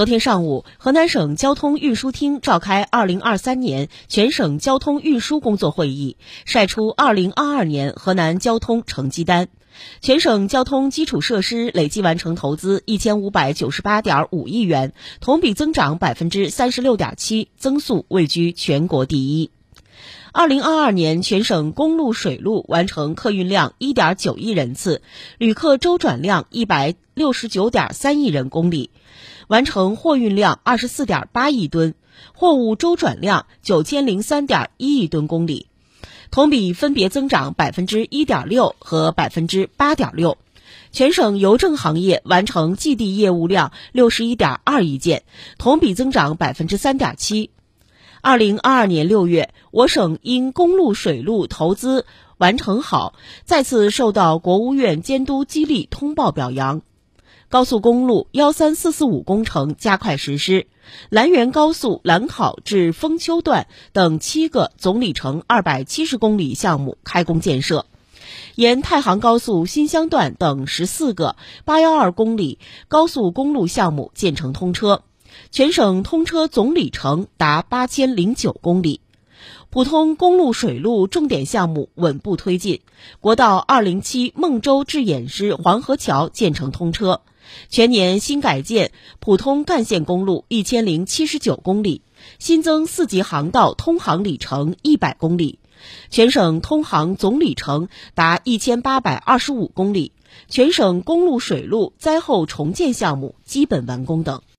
昨天上午，河南省交通运输厅召开二零二三年全省交通运输工作会议，晒出二零二二年河南交通成绩单。全省交通基础设施累计完成投资一千五百九十八点五亿元，同比增长百分之三十六点七，增速位居全国第一。二零二二年，全省公路、水路完成客运量一点九亿人次，旅客周转量一百六十九点三亿人公里，完成货运量二十四点八亿吨，货物周转量九千零三点一亿吨公里，同比分别增长百分之一点六和百分之八点六。全省邮政行业完成寄递业务量六十一点二亿件，同比增长百分之三点七。二零二二年六月，我省因公路、水路投资完成好，再次受到国务院监督激励通报表扬。高速公路幺三四四五工程加快实施，兰源高速兰考至丰丘段等七个总里程二百七十公里项目开工建设，沿太行高速新乡段等十四个八幺二公里高速公路项目建成通车。全省通车总里程达八千零九公里，普通公路、水路重点项目稳步推进。国道二零七孟州至偃师黄河桥建成通车，全年新改建普通干线公路一千零七十九公里，新增四级航道通航里程一百公里，全省通航总里程达一千八百二十五公里。全省公路、水路灾后重建项目基本完工等。